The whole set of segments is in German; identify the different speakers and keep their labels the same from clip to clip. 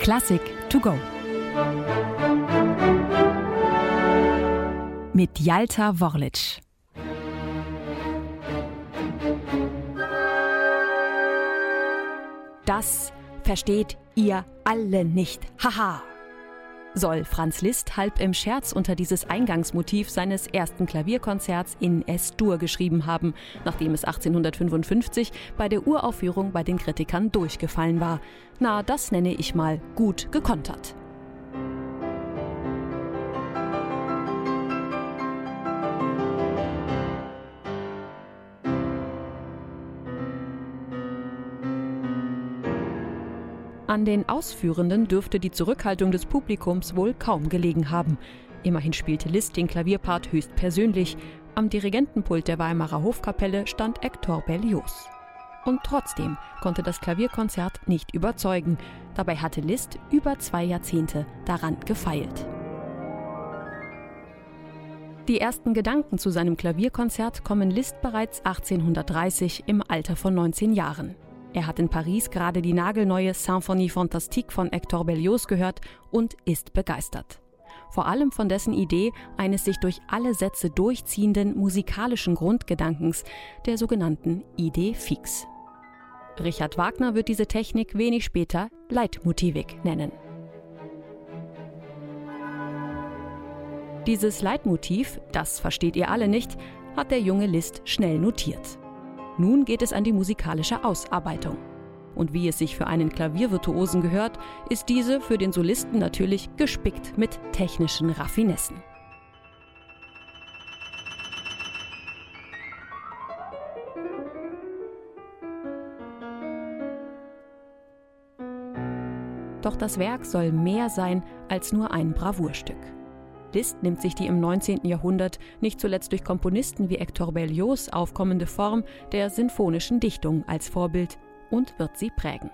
Speaker 1: Klassik to go. Mit Jalta Worlic. Das versteht ihr alle nicht. Haha soll Franz Liszt halb im Scherz unter dieses Eingangsmotiv seines ersten Klavierkonzerts in S-Dur geschrieben haben, nachdem es 1855 bei der Uraufführung bei den Kritikern durchgefallen war. Na, das nenne ich mal gut gekontert. An den Ausführenden dürfte die Zurückhaltung des Publikums wohl kaum gelegen haben. Immerhin spielte Liszt den Klavierpart höchst persönlich. Am Dirigentenpult der Weimarer Hofkapelle stand Hector Berlioz. Und trotzdem konnte das Klavierkonzert nicht überzeugen. Dabei hatte Liszt über zwei Jahrzehnte daran gefeilt. Die ersten Gedanken zu seinem Klavierkonzert kommen Liszt bereits 1830 im Alter von 19 Jahren. Er hat in Paris gerade die nagelneue Symphonie Fantastique von Hector Berlioz gehört und ist begeistert. Vor allem von dessen Idee eines sich durch alle Sätze durchziehenden musikalischen Grundgedankens, der sogenannten Idee fix. Richard Wagner wird diese Technik wenig später Leitmotivik nennen. Dieses Leitmotiv, das versteht ihr alle nicht, hat der junge Liszt schnell notiert. Nun geht es an die musikalische Ausarbeitung. Und wie es sich für einen Klaviervirtuosen gehört, ist diese für den Solisten natürlich gespickt mit technischen Raffinessen. Doch das Werk soll mehr sein als nur ein Bravourstück. Liszt nimmt sich die im 19. Jahrhundert nicht zuletzt durch Komponisten wie Hector Berlioz aufkommende Form der sinfonischen Dichtung als Vorbild und wird sie prägen.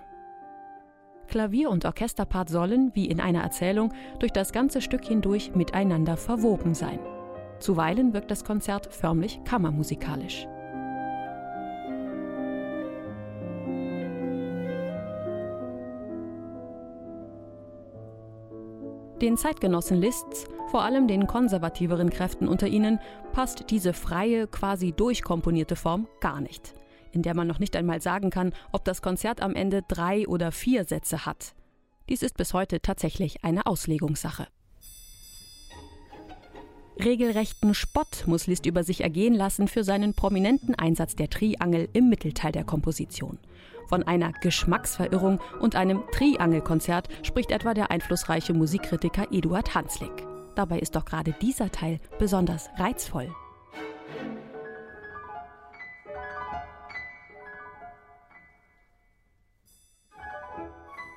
Speaker 1: Klavier- und Orchesterpart sollen, wie in einer Erzählung, durch das ganze Stück hindurch miteinander verwoben sein. Zuweilen wirkt das Konzert förmlich kammermusikalisch. Den Zeitgenossen Liszt's, vor allem den konservativeren Kräften unter ihnen, passt diese freie, quasi durchkomponierte Form gar nicht, in der man noch nicht einmal sagen kann, ob das Konzert am Ende drei oder vier Sätze hat. Dies ist bis heute tatsächlich eine Auslegungssache. Regelrechten Spott muss Liszt über sich ergehen lassen für seinen prominenten Einsatz der Triangel im Mittelteil der Komposition. Von einer Geschmacksverirrung und einem Triangelkonzert spricht etwa der einflussreiche Musikkritiker Eduard Hanslick. Dabei ist doch gerade dieser Teil besonders reizvoll.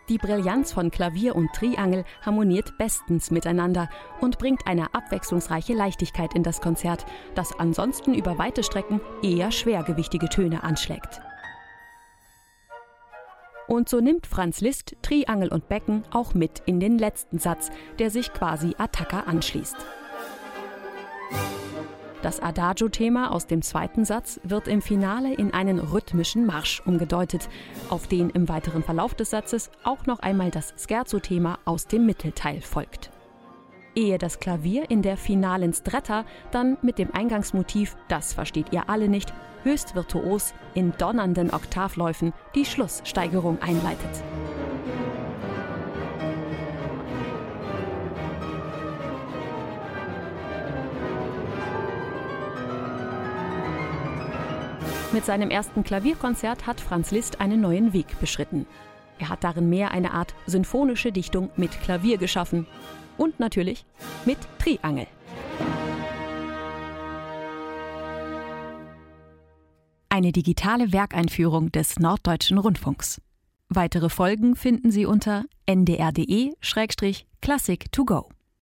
Speaker 1: Die Brillanz von Klavier und Triangel harmoniert bestens miteinander und bringt eine abwechslungsreiche Leichtigkeit in das Konzert, das ansonsten über weite Strecken eher schwergewichtige Töne anschlägt. Und so nimmt Franz Liszt Triangel und Becken auch mit in den letzten Satz, der sich quasi Attacca anschließt. Das Adagio-Thema aus dem zweiten Satz wird im Finale in einen rhythmischen Marsch umgedeutet, auf den im weiteren Verlauf des Satzes auch noch einmal das Scherzo-Thema aus dem Mittelteil folgt. Ehe das Klavier in der finalen Stretta dann mit dem Eingangsmotiv Das versteht ihr alle nicht höchst virtuos in donnernden Oktavläufen die Schlusssteigerung einleitet. Mit seinem ersten Klavierkonzert hat Franz Liszt einen neuen Weg beschritten. Er hat darin mehr eine Art symphonische Dichtung mit Klavier geschaffen und natürlich mit Triangel. Eine digitale Werkeinführung des Norddeutschen Rundfunks. Weitere Folgen finden Sie unter ndr.de-classic to go.